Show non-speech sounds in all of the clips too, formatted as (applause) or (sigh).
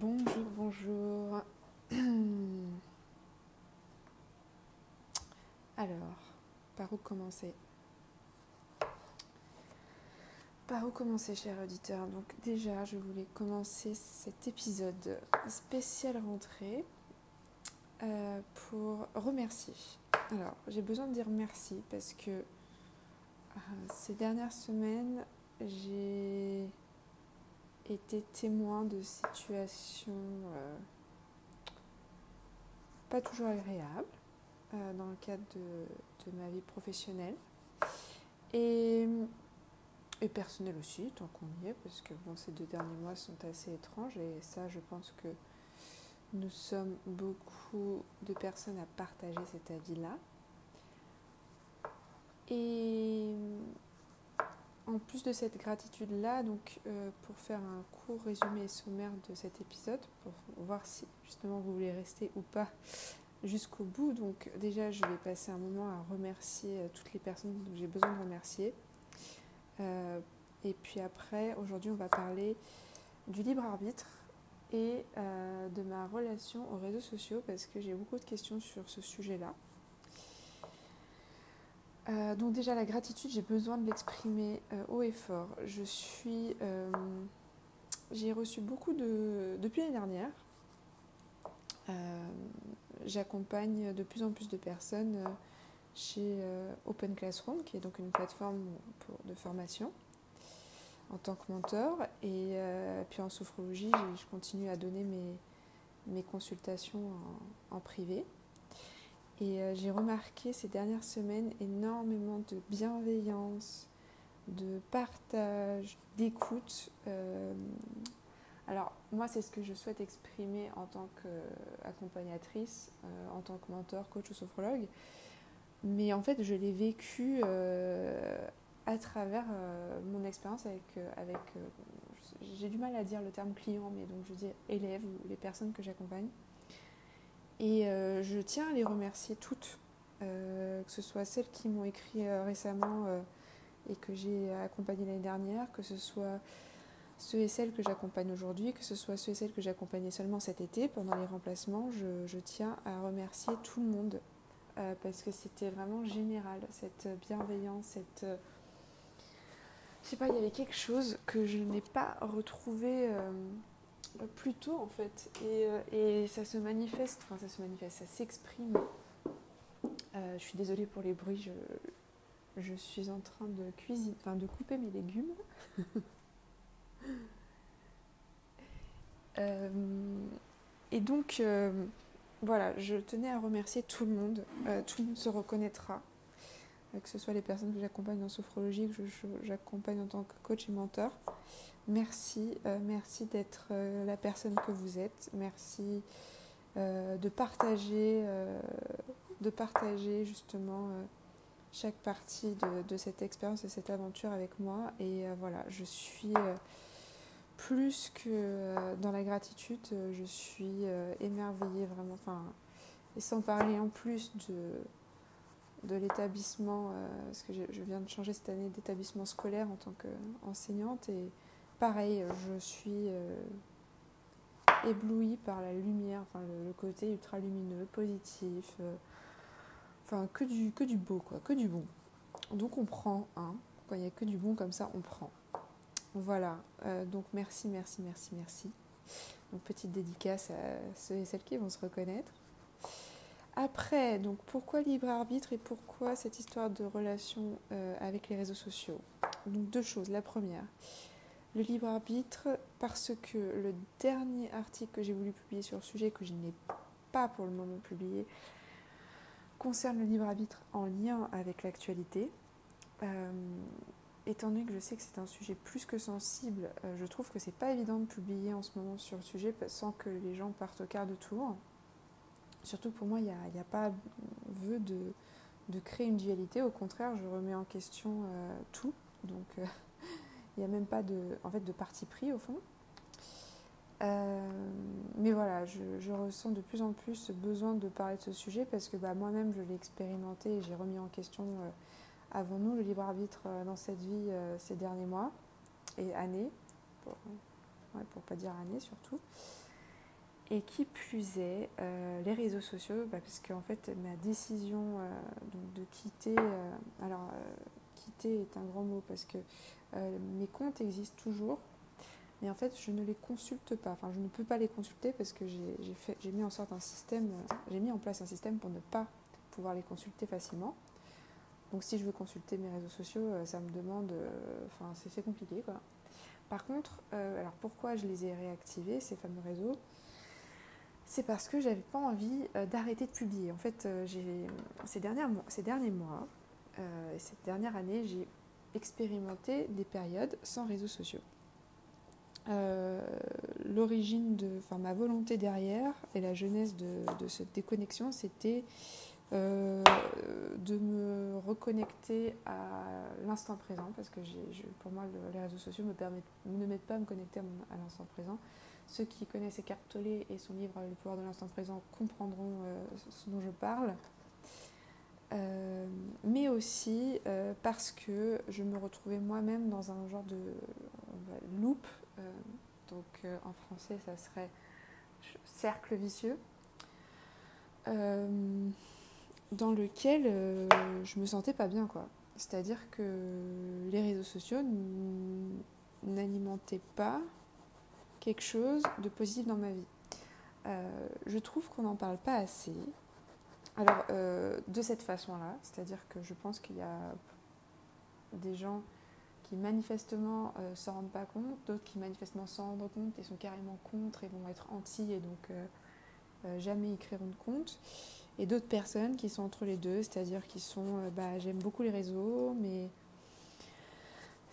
Bonjour, bonjour. (clears throat) Alors, par où commencer? Par où commencer, cher auditeur? Donc déjà, je voulais commencer cet épisode spécial rentrée euh, pour remercier. Alors, j'ai besoin de dire merci parce que euh, ces dernières semaines, j'ai été témoin de situations euh, pas toujours agréables euh, dans le cadre de, de, ma vie professionnelle et, et personnelle aussi, tant qu'on y est, parce que bon, ces deux derniers mois sont assez étranges et ça, je pense que nous sommes beaucoup de personnes à partager cet avis-là. Et en plus de cette gratitude-là, donc euh, pour faire un court résumé sommaire de cet épisode, pour voir si justement vous voulez rester ou pas jusqu'au bout. Donc déjà, je vais passer un moment à remercier euh, toutes les personnes que j'ai besoin de remercier. Euh, et puis après, aujourd'hui, on va parler du libre arbitre et de ma relation aux réseaux sociaux parce que j'ai beaucoup de questions sur ce sujet-là. Euh, donc déjà la gratitude, j'ai besoin de l'exprimer euh, haut et fort. Je suis, euh, j'ai reçu beaucoup de depuis l'année dernière. J'accompagne de plus en plus de personnes chez Open Classroom, qui est donc une plateforme de formation en tant que mentor. Et puis en sophrologie, je continue à donner mes, mes consultations en privé. Et euh, j'ai remarqué ces dernières semaines énormément de bienveillance, de partage, d'écoute. Euh, alors moi, c'est ce que je souhaite exprimer en tant qu'accompagnatrice, euh, en tant que mentor, coach ou sophrologue. Mais en fait, je l'ai vécu à travers mon expérience avec, avec j'ai du mal à dire le terme client, mais donc je dis élèves ou les personnes que j'accompagne. Et euh, je tiens à les remercier toutes, euh, que ce soit celles qui m'ont écrit euh, récemment et que j'ai accompagnées l'année dernière, que ce soit ceux et celles que j'accompagne aujourd'hui, que ce soit ceux et celles que j'accompagnais seulement cet été pendant les remplacements, je, tiens à remercier tout le monde parce que c'était vraiment général, cette bienveillance, cette... je sais pas, il y avait quelque chose que je n'ai pas retrouvé plus tôt en fait. Et, euh, et, ça se manifeste, enfin ça se manifeste, ça s'exprime. Euh, je suis désolée pour les bruits, je, je suis en train de cuisiner, enfin de couper mes légumes. (laughs) euh, et donc euh, voilà, je tenais à remercier tout le monde. Euh, tout le monde se reconnaîtra, que ce soit les personnes que j'accompagne en sophrologie, que j'accompagne en tant que coach et mentor. Merci, euh, merci d'être euh, la personne que vous êtes. Merci euh, de partager, de partager justement chaque partie de, cette expérience, de cette aventure avec moi. Et voilà, je suis plus que dans la gratitude, je suis émerveillée vraiment. Enfin, et sans parler en plus de, de l'établissement, parce que je, je, viens de changer cette année d'établissement scolaire en tant qu'enseignante. Et pareil, je suis euh, éblouie par la lumière, enfin le, côté ultra lumineux, positif, euh, enfin que du, que du beau, quoi, que du bon. Donc on prend, hein, quand il n'y a que du bon comme ça, on prend. Voilà, euh, donc merci, merci, merci, merci. Donc petite dédicace à ceux et celles qui vont se reconnaître. Après, donc pourquoi libre arbitre et pourquoi cette histoire de relation euh, avec les réseaux sociaux? Donc deux choses. La première, le libre arbitre parce que le dernier article que j'ai voulu publier sur le sujet, que je n'ai pas pour le moment publié, concerne le libre arbitre en lien avec l'actualité. Euh, étant donné que je sais que c'est un sujet plus que sensible, euh, je trouve que c'est pas évident de publier en ce moment sur le sujet sans que les gens partent au quart de tour. Surtout pour moi, il n'y a, pas vœu de, de, créer une dualité. Au contraire, je remets en question euh, tout. Donc, il n'y a même pas de, en fait, de parti pris au fond. Euh, mais voilà, je, ressens de plus en plus ce besoin de parler de ce sujet parce que bah, moi-même je l'ai expérimenté et j'ai remis en question euh, avant nous le libre arbitre euh, dans cette vie ces derniers mois et années, pour, ouais, pas dire années surtout. Et qui plus est, les réseaux sociaux, bah, parce qu'en fait, ma décision donc de quitter, alors est un grand mot parce que mes comptes existent toujours, mais en fait, je ne les consulte pas. Enfin, je ne peux pas les consulter parce que j'ai mis en sorte un système, euh, j'ai mis en place un système pour ne pas pouvoir les consulter facilement. Donc, si je veux consulter mes réseaux sociaux, euh, ça me demande, euh, enfin, c'est compliqué, quoi. Par contre, alors pourquoi je les ai réactivés, ces fameux réseaux? C'est parce que j'avais pas envie d'arrêter de publier. En fait, dernières, ces derniers mois, et cette dernière année, j'ai expérimenté des périodes sans réseaux sociaux. Euh, l'origine de, enfin ma volonté derrière et la jeunesse de, cette déconnexion, c'était euh, de me reconnecter à l'instant présent, parce que pour moi, les réseaux sociaux me permettent, ne m'aident pas à me connecter à, l'instant présent. Ceux qui connaissent Eckhart Tolle et son livre Le pouvoir de l'instant présent comprendront euh, ce dont je parle. Mais aussi parce que je me retrouvais moi-même dans un genre de loop euh, donc euh, en français, ça serait cercle vicieux, euh, dans lequel je me sentais pas bien, quoi. C'est-à-dire que les réseaux sociaux n'alimentaient pas quelque chose de positif dans ma vie. je trouve qu'on n'en parle pas assez. Alors, de cette façon-là, c'est-à-dire que je pense qu'il y a des gens qui manifestement ne euh, s'en rendent pas compte, d'autres qui manifestement s'en rendent compte et sont carrément contre et vont être anti et donc euh, euh, jamais écriront de compte. Et d'autres personnes qui sont entre les deux, c'est-à-dire qui sont bah, j'aime beaucoup les réseaux, mais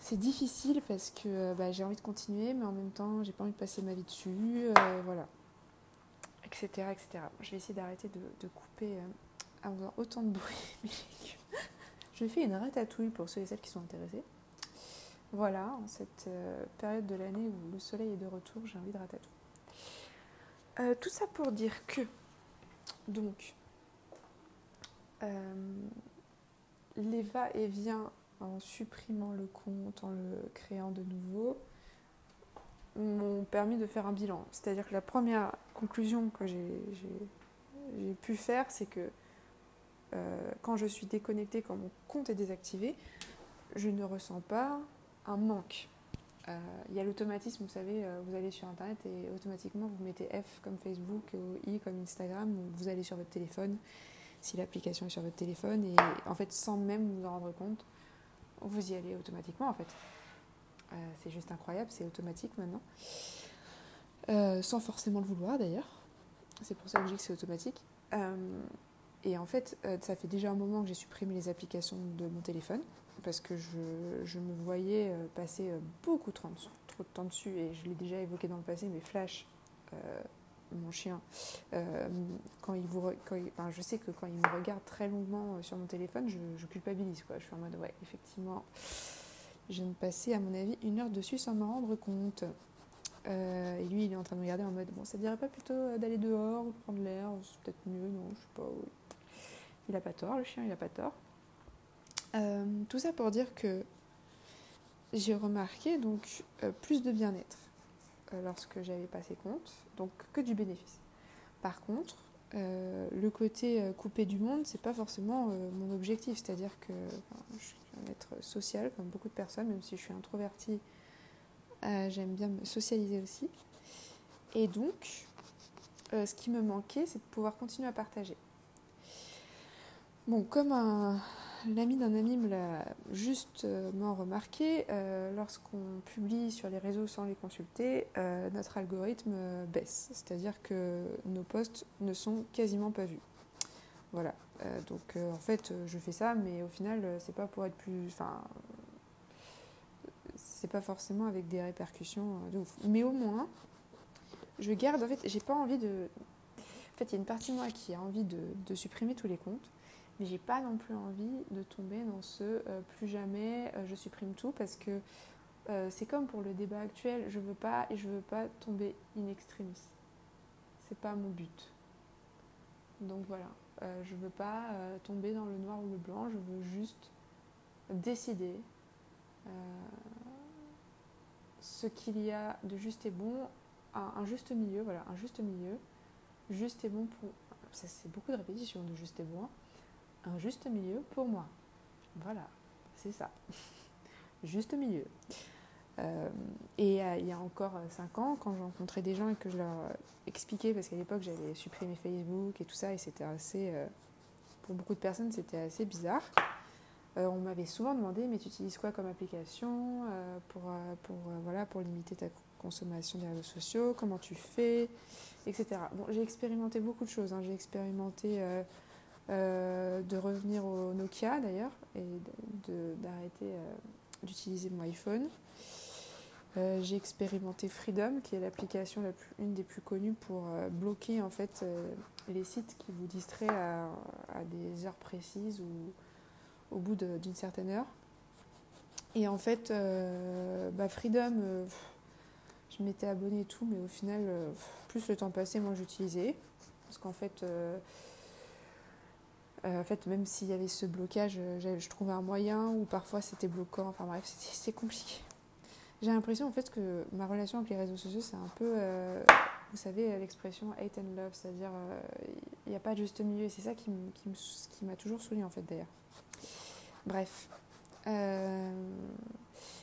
c'est difficile parce que bah, j'ai envie de continuer, mais en même temps j'ai pas envie de passer ma vie dessus, voilà, etc., etc. Je vais essayer d'arrêter de, couper avoir autant de bruit. (laughs) je fais une ratatouille pour ceux et celles qui sont intéressés. Voilà, en cette euh, période de l'année où le soleil est de retour, j'ai envie de ratatouille. Euh, tout ça pour dire que, donc, euh, les va-et-vient en supprimant le compte, en le créant de nouveau, m'ont permis de faire un bilan. C'est-à-dire que la première conclusion que j'ai pu faire, c'est que quand je suis déconnectée, quand mon compte est désactivé, je ne ressens pas un manque. Euh, il y a l'automatisme, vous savez, euh, vous allez sur Internet et automatiquement vous mettez F comme Facebook ou I comme Instagram, ou vous allez sur votre téléphone, si l'application est sur votre téléphone, et en fait sans même vous en rendre compte, vous y allez automatiquement en fait. Euh, c'est juste incroyable, c'est automatique maintenant. sans forcément le vouloir d'ailleurs. C'est pour ça que je dis que c'est automatique. et en fait, ça fait déjà un moment que j'ai supprimé les applications de mon téléphone parce que je, me voyais euh, passer euh, beaucoup trop, de temps dessus et je l'ai déjà évoqué dans le passé, mais Flash, euh, mon chien, quand il vous, je sais que quand il me regarde très longuement sur mon téléphone, je, culpabilise. Quoi. Je suis en mode, ouais, effectivement, je viens de à mon avis, une heure dessus sans m'en rendre compte. et lui, il est en train de regarder en mode, bon, ça dirait pas plutôt d'aller dehors ou prendre l'air, c'est peut-être mieux, non, je sais pas. Il a pas tort, le chien, il a pas tort. Euh, tout ça pour dire que j'ai remarqué donc euh, plus de bien-être euh, lorsque j'avais passé compte, donc que du bénéfice. Par contre, le côté coupé du monde, c'est pas forcément mon objectif, c'est-à-dire que je suis un être social comme beaucoup de personnes, même si je suis introvertie, j'aime bien me socialiser aussi. Et donc, ce qui me manquait, c'est de pouvoir continuer à partager. Bon, comme un, l'ami d'un ami me l'a justement remarqué, euh, lorsqu'on publie sur les réseaux sans les consulter, euh, notre algorithme baisse, c'est-à-dire que nos posts ne sont quasiment pas vus. Voilà, euh, donc en fait je fais ça, mais au final c'est pas pour être plus, enfin, c'est pas forcément avec des répercussions de ouf. Mais au moins, je garde, en fait, j'ai pas envie de, en fait il y a une partie de moi qui a envie de supprimer tous les comptes mais j'ai pas non plus envie de tomber dans ce euh, plus jamais euh, je supprime tout parce que euh, c'est comme pour le débat actuel, je veux pas et je veux pas tomber in extremis. C'est pas mon but. Donc voilà, je veux pas tomber dans le noir ou le blanc, je veux juste décider ce qu'il y a de juste et bon un, juste milieu, voilà, un juste milieu, juste et bon pour. Ça, c'est beaucoup de répétitions de juste et bon. Hein. Un juste milieu pour moi. Voilà, c'est ça. (laughs) juste milieu. Euh, et euh, il y a encore 5 ans, quand je rencontrais des gens et que je leur expliquais, parce qu'à l'époque j'avais supprimé Facebook et tout ça, et c'était assez. pour beaucoup de personnes, c'était assez bizarre. on m'avait souvent demandé, mais tu utilises quoi comme application pour, pour, voilà, pour limiter ta consommation des réseaux sociaux, comment tu fais, etc. Bon, j'ai expérimenté beaucoup de choses. Hein. J'ai expérimenté euh, euh, de revenir au Nokia d'ailleurs et d'arrêter euh, d'utiliser mon iPhone. j'ai expérimenté Freedom, qui est l'application une des plus connues pour bloquer en fait les sites qui vous distraient à, des heures précises ou au bout d'une certaine heure. Et en fait, bah, Freedom, je m'étais abonnée et tout, mais au final, euh, plus le temps passé, moi j'utilisais. Parce qu'en fait, euh, euh, en fait, même s'il y avait ce blocage, je trouvais un moyen, ou parfois c'était bloquant, enfin bref, c'était compliqué. J'ai l'impression en fait que ma relation avec les réseaux sociaux, c'est un peu, vous savez, l'expression hate and love, c'est-à-dire il n'y a pas de juste milieu, et c'est ça qui m'a toujours saoulé en fait d'ailleurs. Bref.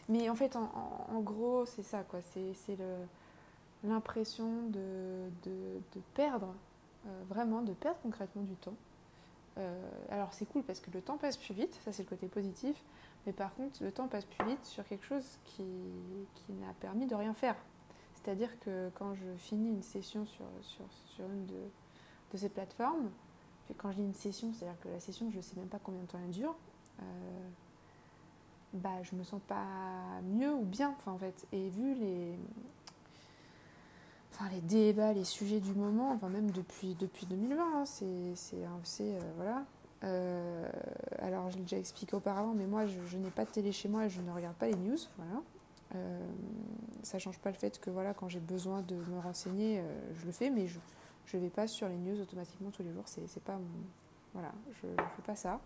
Mais en fait, en, gros, c'est ça, quoi. C'est l'impression de, perdre, euh, vraiment, de perdre concrètement du temps. Euh, alors c'est cool parce que le temps passe plus vite, ça c'est le côté positif, mais par contre le temps passe plus vite sur quelque chose qui, qui n'a permis de rien faire. C'est-à-dire que quand je finis une session sur, sur, sur une de, de, ces plateformes, quand je dis une session, c'est-à-dire que la session, je ne sais même pas combien de temps elle dure, euh, bah, je me sens pas mieux ou bien, en fait. Et vu les, enfin, les débats, les sujets du moment, enfin, même depuis, depuis 2020, hein, c'est, euh, voilà. Euh, alors, je l'ai déjà expliqué auparavant, mais moi, je, n'ai pas de télé chez moi et je ne regarde pas les news, voilà. Euh, ça change pas le fait que voilà, quand j'ai besoin de me renseigner, euh, je le fais, mais je ne vais pas sur les news automatiquement tous les jours. C'est, pas voilà, je ne fais pas ça.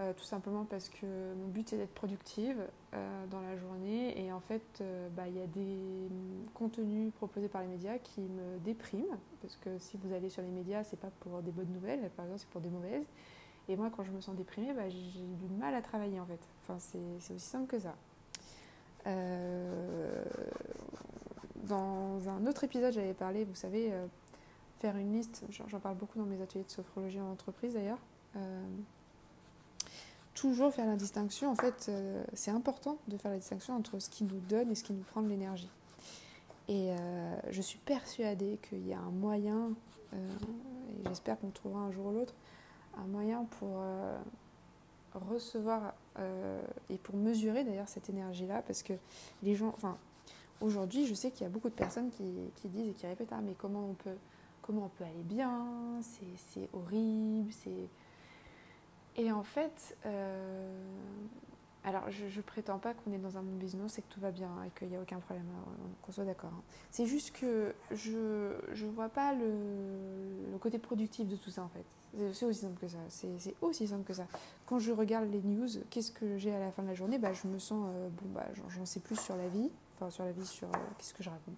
Euh, tout simplement parce que mon but est d'être productive euh, dans la journée. Et en fait euh, bah, il y a des contenus proposés par les médias qui me dépriment. Parce que si vous allez sur les médias c'est pas pour des bonnes nouvelles. Par exemple c'est pour des mauvaises. Et moi quand je me sens déprimée bah, j'ai du mal à travailler en fait. Enfin c'est aussi simple que ça. Dans un autre épisode j'avais parlé vous savez faire une liste. J'en parle beaucoup dans mes ateliers de sophrologie en entreprise d'ailleurs toujours faire la distinction. En fait, euh, c'est important de faire la distinction entre ce qui nous donne et ce qui nous prend de l'énergie. Et euh, je suis persuadée qu'il y a un moyen, euh, et j'espère qu'on trouvera un jour ou l'autre, un moyen pour recevoir et pour mesurer d'ailleurs cette énergie-là, parce que les gens, enfin, aujourd'hui, je sais qu'il y a beaucoup de personnes qui, qui, disent et qui répètent Ah, mais comment on peut, comment on peut aller bien? C'est horrible, c'est et en fait, euh, alors je, prétends pas qu'on est dans un bon business et que tout va bien et qu'il n'y a aucun problème, hein, qu'on soit d'accord. Hein. C'est juste que je ne vois pas le, côté productif de tout ça en fait. C'est aussi simple que ça. C'est aussi simple que ça. Quand je regarde les news, qu'est-ce que j'ai à la fin de la journée? Bah, Je me sens, euh, bon, bah, j'en sais plus sur la vie. Enfin, sur la vie, sur. Euh, qu'est-ce que je raconte?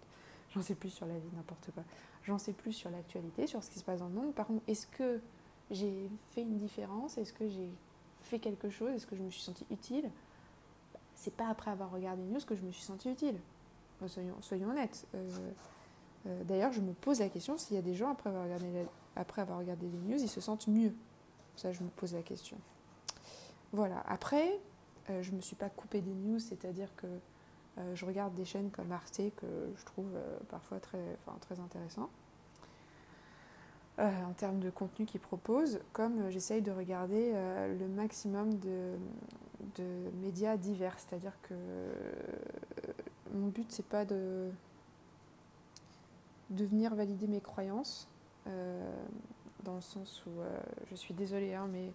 J'en sais plus sur la vie, n'importe quoi. J'en sais plus sur l'actualité, sur ce qui se passe dans le monde. Par contre, est-ce que j'ai fait une différence Est-ce que j'ai fait quelque chose Est-ce que je me suis sentie utile? C'est pas après avoir regardé les news que je me suis sentie utile. soyons, honnêtes. Euh, euh, d'ailleurs, je me pose la question s'il y a des gens, après avoir, regardé après avoir regardé les news, ils se sentent mieux? Ça, je me pose la question. Voilà. Après, euh, je ne me suis pas coupée des news, c'est-à-dire que je regarde des chaînes comme Arte que je trouve parfois très, très intéressant. Euh, en termes de contenu qu'ils proposent, comme euh, j'essaye de regarder euh, le maximum de, médias divers. C'est-à-dire que mon but, c'est pas de, de venir valider mes croyances, dans le sens où je suis désolée, hein, mais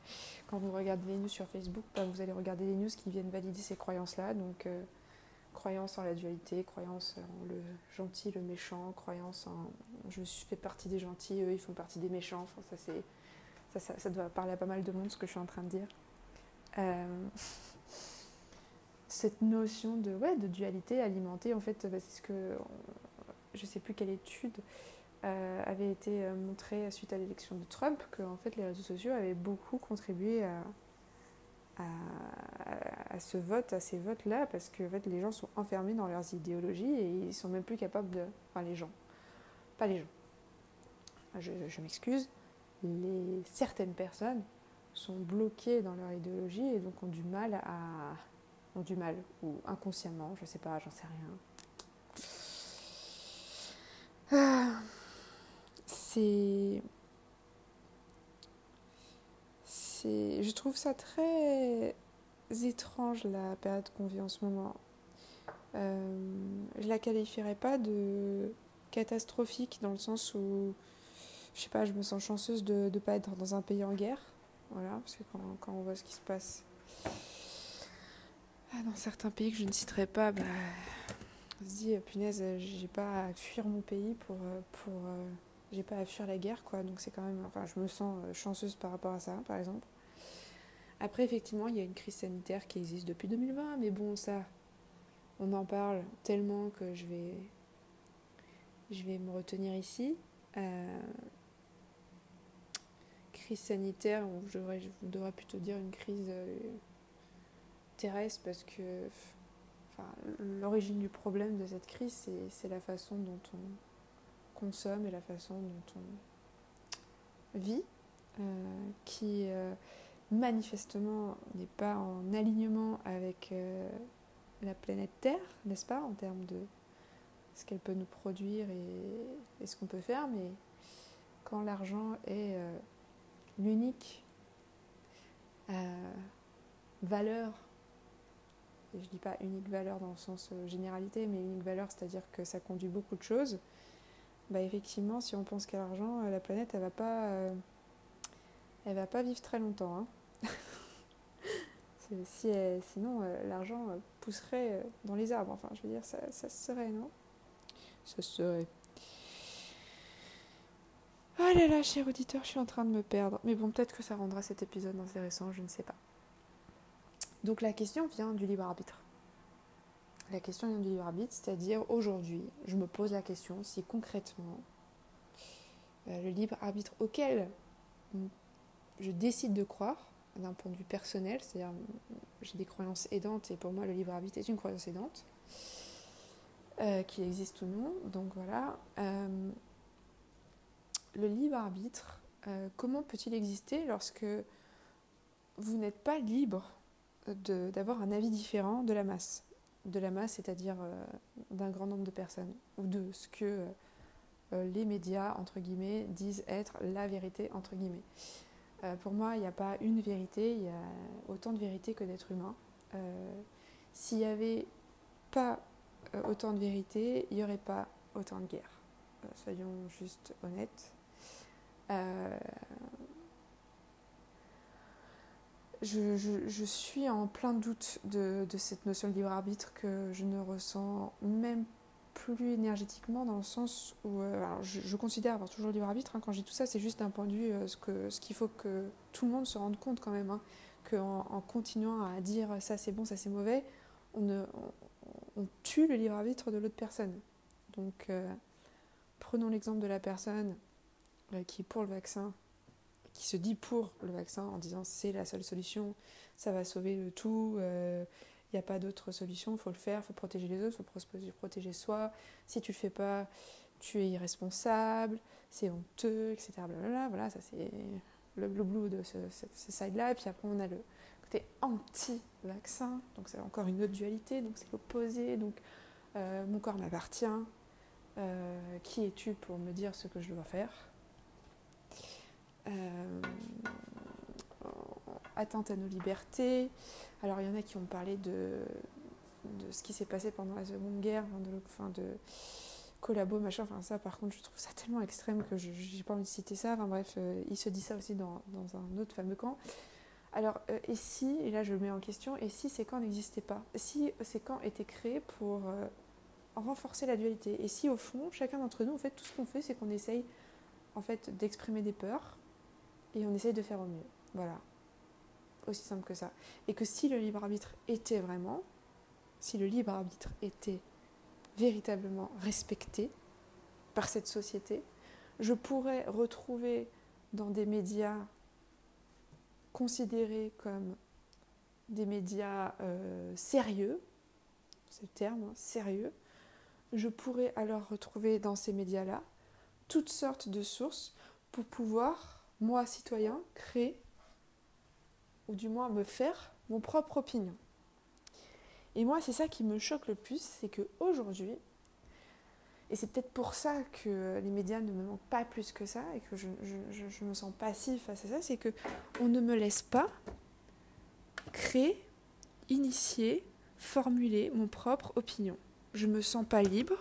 quand vous regardez les news sur Facebook, bah, vous allez regarder les news qui viennent valider ces croyances-là. Donc, croyance en la dualité, croyance en le gentil, le méchant, croyance en je fais partie des gentils, eux ils font partie des méchants. Ça, ça, ça, doit parler à pas mal de monde ce que je suis en train de dire. Euh, cette notion de, dualité alimentée, en fait, bah, c'est ce que je ne sais plus quelle étude euh, avait été montrée suite à l'élection de Trump, que en fait, les réseaux sociaux avaient beaucoup contribué à, à, ce vote, à ces votes-là, parce que en fait, les gens sont enfermés dans leurs idéologies et ils sont même plus capables de... Enfin, les gens. Pas les gens. Je, m'excuse. Certaines personnes sont bloquées dans leur idéologie et donc ont du mal à ont du mal ou inconsciemment, je sais pas, j'en sais rien. Ah, c'est c'est je trouve ça très étrange la période qu'on vit en ce moment. Euh, je la qualifierais pas de catastrophique dans le sens où je sais pas, je me sens chanceuse de ne pas être dans un pays en guerre. Voilà, parce que quand, on voit ce qui se passe ah, dans certains pays que je ne citerai pas, bah, on se dit, euh, punaise, j'ai pas à fuir mon pays pour. Euh, pour euh, j'ai pas à fuir la guerre, quoi. Donc c'est quand même. Enfin, je me sens chanceuse par rapport à ça, par exemple. Après, effectivement, il y a une crise sanitaire qui existe depuis 2020, mais bon, ça, on en parle tellement que je vais. Je vais me retenir ici. crise sanitaire, je devrais, je devrais plutôt dire une crise terrestre parce que enfin, l'origine du problème de cette crise, c'est la façon dont on consomme et la façon dont on vit, euh, qui euh, manifestement n'est pas en alignement avec euh, la planète Terre, n'est-ce pas, en termes de ce qu'elle peut nous produire et, et ce qu'on peut faire, mais quand l'argent est l'unique valeur je ne dis pas unique valeur dans le sens généralité, mais unique valeur, c'est-à-dire que ça conduit beaucoup de choses, bah effectivement, si on pense qu'à l'argent, euh, la planète, elle va pas, euh, elle va pas vivre très longtemps. Hein. (laughs) si sinon, l'argent pousserait dans les arbres. Enfin, je veux dire, ça, ça serait, non? Ça serait. Oh là là, cher auditeur, je suis en train de me perdre. Mais bon, peut-être que ça rendra cet épisode intéressant, je ne sais pas. Donc la question vient du libre arbitre. La question vient du libre arbitre, c'est-à-dire aujourd'hui, je me pose la question si concrètement euh, le libre arbitre auquel je décide de croire, d'un point de vue personnel, c'est-à-dire j'ai des croyances aidantes et pour moi le libre arbitre est une croyance aidante, euh, qui existe ou non. Donc voilà. Euh, le libre arbitre, comment peut-il exister lorsque vous n'êtes pas libre d'avoir un avis différent de la masse? De la masse, c'est-à-dire euh, d'un grand nombre de personnes, ou de ce que euh, les médias, entre guillemets, disent être la vérité, entre guillemets. Euh, pour moi, il n'y a pas une vérité, il y a autant de vérités que d'êtres humains. S'il n'y avait pas autant de vérité, il n'y aurait pas autant de guerres. soyons juste honnêtes je, suis en plein doute de, cette notion de libre arbitre que je ne ressens même plus énergétiquement dans le sens où euh, je, considère avoir toujours le libre arbitre hein. quand dis tout ça c'est juste d'un point de vue euh, ce qu'il faut que tout le monde se rende compte quand même hein, qu'en en continuant à dire ça c'est bon ça c'est mauvais on, on, tue le libre arbitre de l'autre personne donc euh, prenons l'exemple de la personne qui est pour le vaccin qui se dit pour le vaccin en disant c'est la seule solution, ça va sauver le tout, il euh, n'y a pas d'autre solution, il faut le faire, il faut protéger les autres, il faut protéger soi, si tu le fais pas, tu es irresponsable, c'est honteux, etc. Voilà, ça c'est le blue de ce, side-là. Et puis après, on a le côté anti-vaccin, donc c'est encore une autre dualité, donc c'est l'opposé, donc euh, mon corps m'appartient, euh, qui es-tu pour me dire ce que je dois faire? Atteinte à nos libertés. Alors il y en a qui ont parlé de, ce qui s'est passé pendant la Seconde Guerre, de, enfin collabo, machin. Enfin ça par contre je trouve ça tellement extrême que je n'ai pas envie de citer ça. Bref, euh, il se dit ça aussi dans, dans, un autre fameux camp. Alors, euh, et si, et là je le mets en question, et si ces camps n'existaient pas? Si ces camps étaient créés pour renforcer la dualité? Et si au fond, chacun d'entre nous, en fait, tout ce qu'on fait, c'est qu'on essaye en fait d'exprimer des peurs, et on essaye de faire au mieux. Voilà. Aussi simple que ça. Et que si le libre arbitre était vraiment, si le libre arbitre était véritablement respecté, par cette société. Je pourrais retrouver dans des médias considérés comme des médias euh, sérieux, c'est le terme, hein, sérieux, je pourrais alors retrouver dans ces médias-là toutes sortes de sources pour pouvoir, moi citoyen, créer, ou du moins me faire mon propre opinion. Et moi, c'est ça qui me choque le plus, c'est qu'aujourd'hui, et c'est peut-être pour ça que les médias ne me manquent pas plus que ça et que je, je, me sens passive face à ça, c'est que on ne me laisse pas créer, initier, formuler mon propre opinion. Je ne me sens pas libre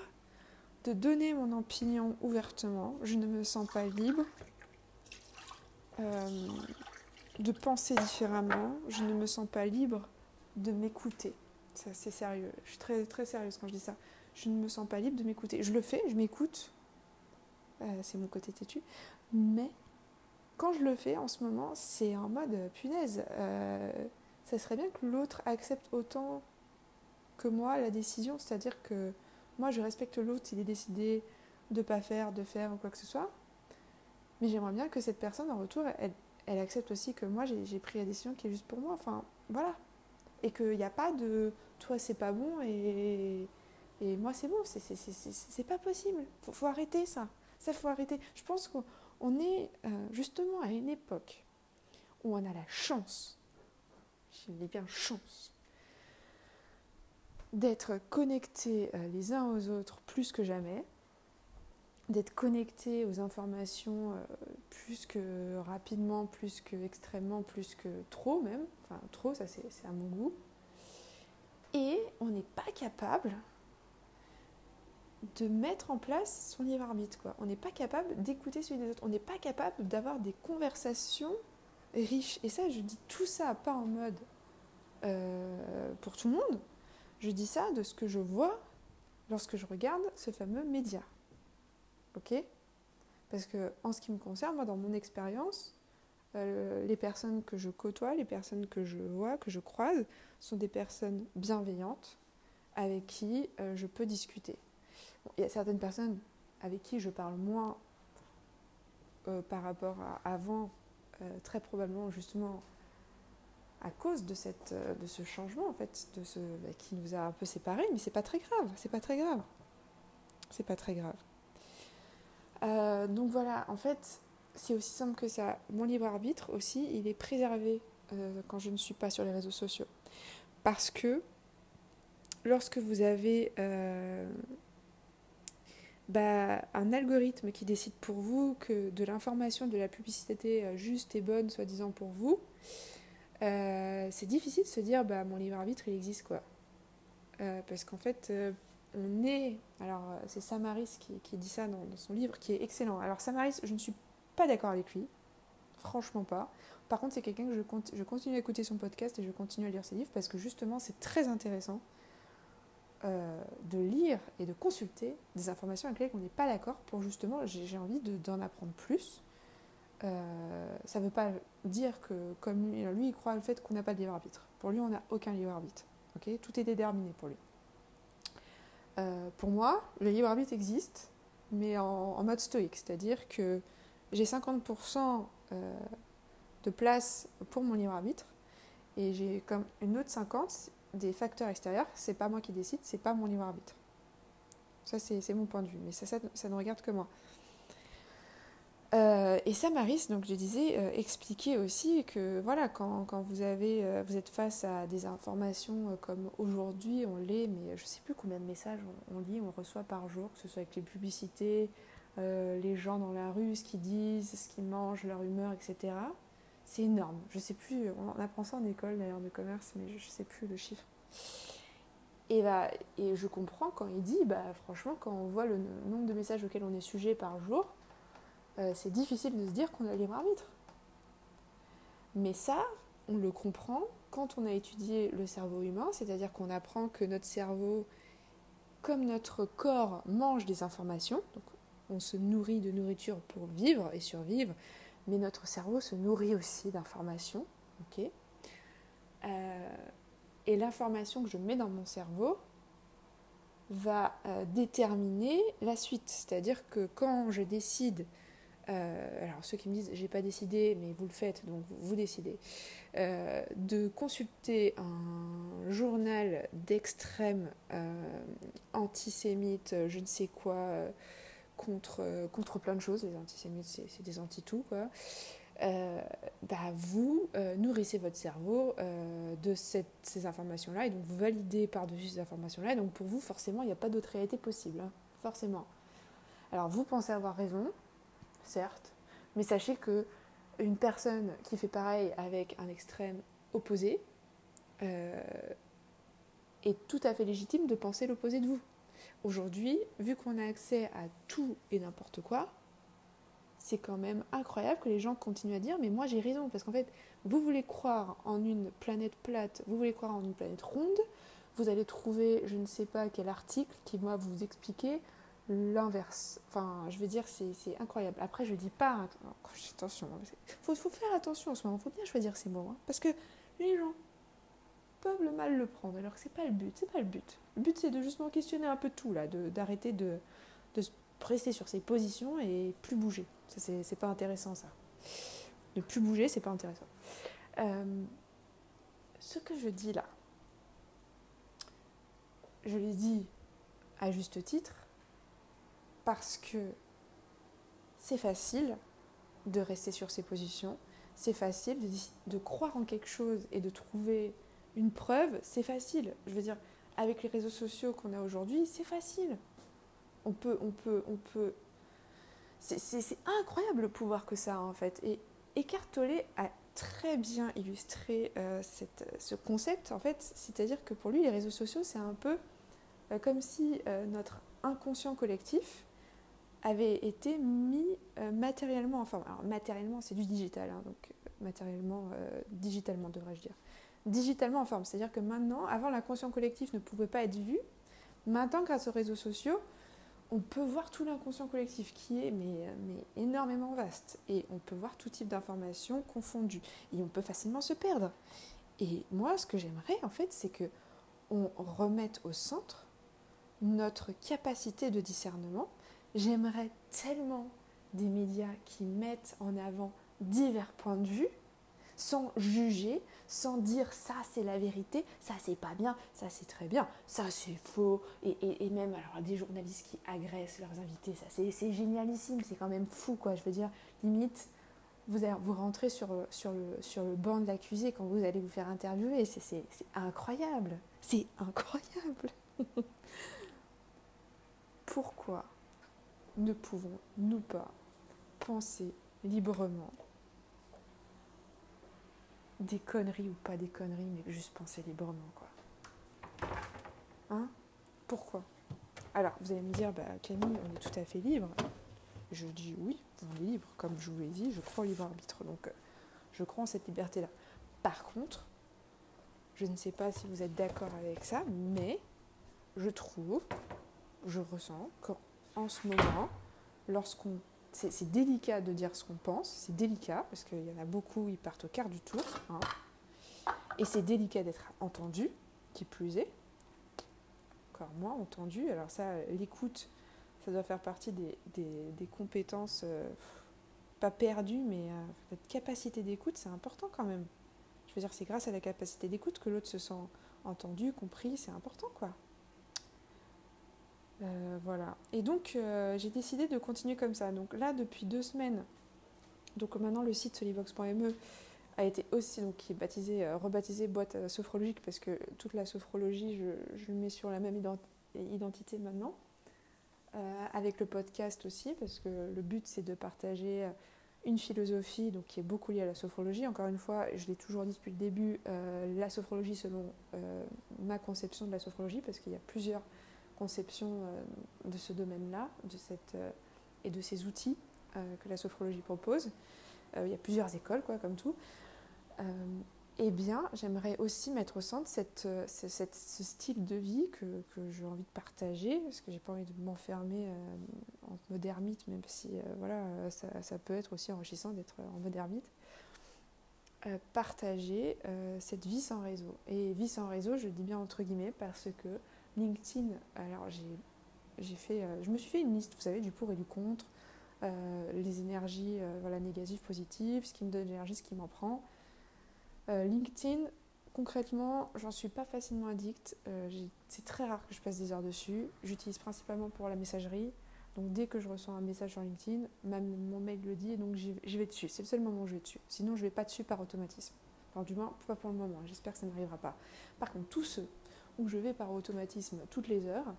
de donner mon opinion ouvertement. Je ne me sens pas libre euh, de penser différemment. Je ne me sens pas libre de m'écouter. C'est sérieux. Je suis très, très sérieuse quand je dis ça je ne me sens pas libre de m'écouter. Je le fais, je m'écoute, euh, c'est mon côté têtu, mais quand je le fais en ce moment, c'est en mode euh, punaise. Ça serait bien que l'autre accepte autant que moi la décision, c'est-à-dire que moi je respecte l'autre s'il est décidé de pas faire, de faire ou quoi que ce soit, mais j'aimerais bien que cette personne en retour, elle, elle accepte aussi que moi j'ai pris la décision qui est juste pour moi, enfin voilà, et qu'il n'y a pas de toi c'est pas bon et moi, c'est bon, c'est pas possible. Faut, faut arrêter ça. Ça, faut arrêter. Je pense qu'on est euh, justement à une époque où on a la chance, je dis bien chance, d'être connectés euh, les uns aux autres plus que jamais, d'être connectés aux informations euh, plus que rapidement, plus que extrêmement, plus que trop même. Enfin, trop, ça c'est à mon goût. Et on n'est pas capable de mettre en place son libre arbitre. Quoi. On n'est pas capable d'écouter celui des autres. On n'est pas capable d'avoir des conversations riches. Et ça, je dis tout ça pas en mode euh, pour tout le monde. Je dis ça de ce que je vois lorsque je regarde ce fameux média. Ok Parce que en ce qui me concerne, moi, dans mon expérience, euh, les personnes que je côtoie, les personnes que je vois, que je croise, sont des personnes bienveillantes avec qui euh, je peux discuter il y a certaines personnes avec qui je parle moins euh, par rapport à avant, très probablement justement à cause de, cette, de ce changement en fait, de ce, bah, qui nous a un peu séparés, mais c'est pas très grave, c'est pas très grave. C'est pas très grave. Donc voilà, en fait, c'est aussi simple que ça. Mon libre arbitre aussi, il est préservé quand je ne suis pas sur les réseaux sociaux. Parce que lorsque vous avez bah, un algorithme qui décide pour vous que de l'information, de la publicité euh, juste et bonne, soi-disant pour vous, euh, c'est difficile de se dire bah, mon libre arbitre il existe quoi. Euh, parce qu'en fait, on est. Alors, c'est Samaris qui, qui dit ça dans, son livre, qui est excellent. Alors, Samaris, je ne suis pas d'accord avec lui. Franchement pas. Par contre, c'est quelqu'un que je, je continue à écouter son podcast et je continue à lire ses livres parce que justement, c'est très intéressant. Euh, de lire et de consulter des informations avec lesquelles on n'est pas d'accord pour justement, j'ai envie d'en apprendre plus. Euh, ça ne veut pas dire que, comme lui, lui il croit le fait qu'on n'a pas de libre arbitre. Pour lui, on n'a aucun libre arbitre. Tout est déterminé pour lui. Euh, pour moi, le libre arbitre existe, mais en, mode stoïque, c'est-à-dire que j'ai 50% de place pour mon libre arbitre et j'ai comme une autre 50 des facteurs extérieurs, c'est pas moi qui décide, c'est pas mon libre arbitre. Ça, c'est mon point de vue, mais ça, ne regarde que moi. Euh, et Samaris, donc je disais, euh, expliquer aussi que voilà, quand, quand vous, avez, euh, vous êtes face à des informations comme aujourd'hui, on l'est, mais je ne sais plus combien de messages on, lit, on reçoit par jour, que ce soit avec les publicités, les gens dans la rue, ce qu'ils disent, ce qu'ils mangent, leur humeur, etc. C'est énorme. Je sais plus, on apprend ça en école d'ailleurs de commerce, mais je ne sais plus le chiffre. Et, bah, et je comprends quand il dit, bah, franchement, quand on voit le nombre de messages auxquels on est sujet par jour, euh, c'est difficile de se dire qu'on a libre arbitre. Mais ça, on le comprend quand on a étudié le cerveau humain, c'est-à-dire qu'on apprend que notre cerveau, comme notre corps, mange des informations, donc on se nourrit de nourriture pour vivre et survivre, mais notre cerveau se nourrit aussi d'informations. euh, et l'information que je mets dans mon cerveau, va déterminer la suite. C'est-à-dire que quand je décide euh, alors ceux qui me disent j'ai pas décidé, mais vous le faites, donc vous décidez, euh, de consulter un journal d'extrême euh, antisémite, je ne sais quoi, contre, contre plein de choses, les antisémites c'est des anti-tout quoi. bah vous nourrissez votre cerveau de ces informations-là et donc vous validez par-dessus ces informations-là. Et donc pour vous, forcément, il n'y a pas d'autre réalité possible. Hein, forcément. Alors vous pensez avoir raison, certes, mais sachez que une personne qui fait pareil avec un extrême opposé euh, est tout à fait légitime de penser l'opposé de vous. Aujourd'hui, vu qu'on a accès à tout et n'importe quoi, c'est quand même incroyable que les gens continuent à dire mais moi j'ai raison parce qu'en fait vous voulez croire en une planète plate, vous voulez croire en une planète ronde, vous allez trouver je ne sais pas quel article qui va vous expliquer l'inverse. Enfin, je veux dire, c'est incroyable. Après, je dis pas. Attention, il faut, faut, faire attention en ce moment. Faut bien choisir ses mots. Hein, parce que les gens peuvent le mal le prendre. Alors que c'est pas le but. C'est pas le but. Le but, c'est de justement questionner un peu tout, là. D'arrêter de, de, se presser sur ses positions et plus bouger. C'est pas intéressant, ça. De plus bouger, c'est pas intéressant. Euh, ce que je dis là, je l'ai dit à juste titre parce que c'est facile de rester sur ses positions, c'est facile de, croire en quelque chose et de trouver une preuve, c'est facile. Je veux dire, avec les réseaux sociaux qu'on a aujourd'hui, c'est facile. On peut, on peut, on peut. C'est incroyable le pouvoir que ça a en fait. Et Eckhart Tolle a très bien illustré euh, ce concept en fait, c'est-à-dire que pour lui, les réseaux sociaux, c'est un peu euh, comme si euh, notre inconscient collectif avait été mis euh, matériellement en forme. Alors matériellement, c'est du digital, hein, donc euh, matériellement, euh, digitalement devrais-je dire. Digitalement en forme, c'est-à-dire que maintenant, avant l'inconscient collectif ne pouvait pas être vu, maintenant grâce aux réseaux sociaux, on peut voir tout l'inconscient collectif qui est mais, mais énormément vaste et on peut voir tout type d'informations confondues et on peut facilement se perdre. Et moi, ce que j'aimerais en fait, c'est que on remette au centre notre capacité de discernement, J'aimerais tellement des médias qui mettent en avant divers points de vue sans juger, sans dire ça c'est la vérité, ça c'est pas bien, ça c'est très bien, ça c'est faux, et, même alors des journalistes qui agressent leurs invités, ça c'est génialissime, c'est quand même fou quoi, je veux dire, limite, vous, vous rentrez sur, sur, le, sur le banc de l'accusé quand vous allez vous faire interviewer, c'est incroyable, c'est incroyable. (laughs) Pourquoi? Ne pouvons-nous pas penser librement des conneries ou pas des conneries, mais juste penser librement, quoi. Hein? Pourquoi? Alors, vous allez me dire, bah, Camille, on est tout à fait libre. Je dis oui, on est libre. Comme je vous l'ai dit, je crois au libre arbitre. Donc, euh, je crois en cette liberté-là. Par contre, je ne sais pas si vous êtes d'accord avec ça, mais je trouve, je ressens en ce moment, lorsqu'on c'est délicat de dire ce qu'on pense, c'est délicat, parce qu'il y en a beaucoup, ils partent au quart du tour, hein. et c'est délicat d'être entendu, qui plus est, encore moins entendu, alors ça, l'écoute, ça doit faire partie des, des, compétences, euh, pas perdues, mais euh, cette capacité d'écoute, c'est important quand même. Je veux dire, c'est grâce à la capacité d'écoute que l'autre se sent entendu, compris, c'est important, quoi. Euh, voilà. Et donc, euh, j'ai décidé de continuer comme ça. Donc là, depuis deux semaines, donc maintenant le site solivox.me a été aussi, donc qui est baptisé, euh, rebaptisé boîte sophrologique parce que toute la sophrologie, je, je le mets sur la même identité maintenant. avec le podcast aussi, parce que le but c'est de partager une philosophie donc, qui est beaucoup liée à la sophrologie. Encore une fois, je l'ai toujours dit depuis le début, la sophrologie selon ma conception de la sophrologie, parce qu'il y a plusieurs conception euh, de ce domaine-là de cette, euh, et de ces outils euh, que la sophrologie propose. il y a plusieurs écoles, quoi, comme tout. eh bien, j'aimerais aussi mettre au centre cette, ce style de vie que, que j'ai envie de partager, parce que j'ai pas envie de m'enfermer en mode ermite, même si voilà, ça, ça, peut être aussi enrichissant d'être en mode ermite. partager cette vie sans réseau. Et vie sans réseau, je dis bien entre guillemets, parce que LinkedIn, alors j'ai fait, je me suis fait une liste, vous savez, du pour et du contre, les énergies voilà, négatives, positives, ce qui me donne l'énergie, ce qui m'en prend. LinkedIn, concrètement, j'en suis pas facilement addict. c'est très rare que je passe des heures dessus. J'utilise principalement pour la messagerie. Donc dès que je reçois un message sur LinkedIn, mon mail le dit et donc j'y vais dessus. C'est le seul moment où je vais dessus. Sinon, je vais pas dessus par automatisme. Enfin, du moins, pas pour le moment. J'espère que ça n'arrivera pas. Par contre, tous ceux où je vais par automatisme toutes les heures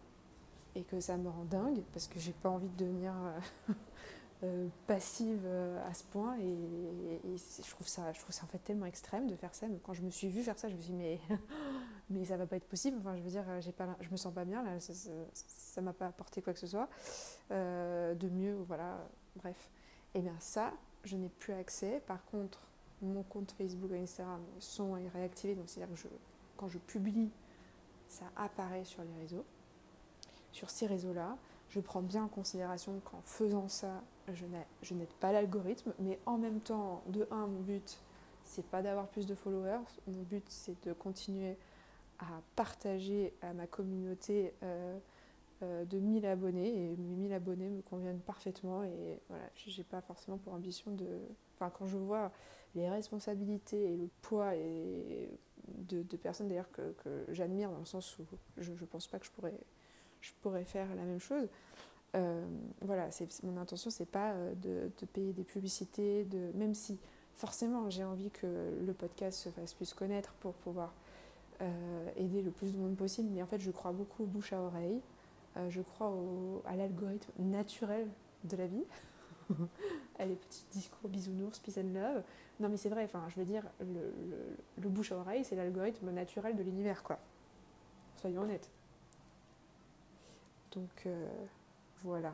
et que ça me rend dingue parce que j'ai pas envie de devenir euh, (laughs) euh, passive euh, à ce point et, je trouve ça je trouve en fait tellement extrême de faire ça. Quand je me suis vue faire ça je me suis dit mais (laughs) mais ça va pas être possible. Enfin je veux dire j'ai pas je me sens pas bien là. Ça m'a pas apporté quoi que ce soit de mieux voilà bref. Et bien ça je n'ai plus accès. Par contre mon compte Facebook et Instagram sont réactivés. Donc c'est à dire que quand je publie ça apparaît sur les réseaux. Sur ces réseaux là je prends bien en considération qu'en faisant ça, je n'aide pas l'algorithme, mais en même temps, de un, mon but, c'est pas d'avoir plus de followers, mon but, c'est de continuer à partager à ma communauté euh, euh, de 1000 abonnés, et mes 1000 abonnés me conviennent parfaitement, et voilà, j'ai pas forcément pour ambition de... Enfin, quand je vois les responsabilités et le poids et de, personnes d'ailleurs que, j'admire dans le sens où je ne pense pas que je pourrais je pourrais faire la même chose. Euh, voilà, c'est, mon intention, c'est pas euh, de, payer des publicités, de, même si forcément j'ai envie que le podcast se fasse plus connaître pour pouvoir euh, aider le plus de monde possible, mais en fait je crois beaucoup au bouche à oreille, je crois à l'algorithme naturel de la vie. (laughs) les petits discours bisounours, peace and love. Non mais c'est vrai, enfin je veux dire, le, le, bouche à oreille, c'est l'algorithme naturel de l'univers, quoi. Soyons honnêtes. Donc euh, voilà.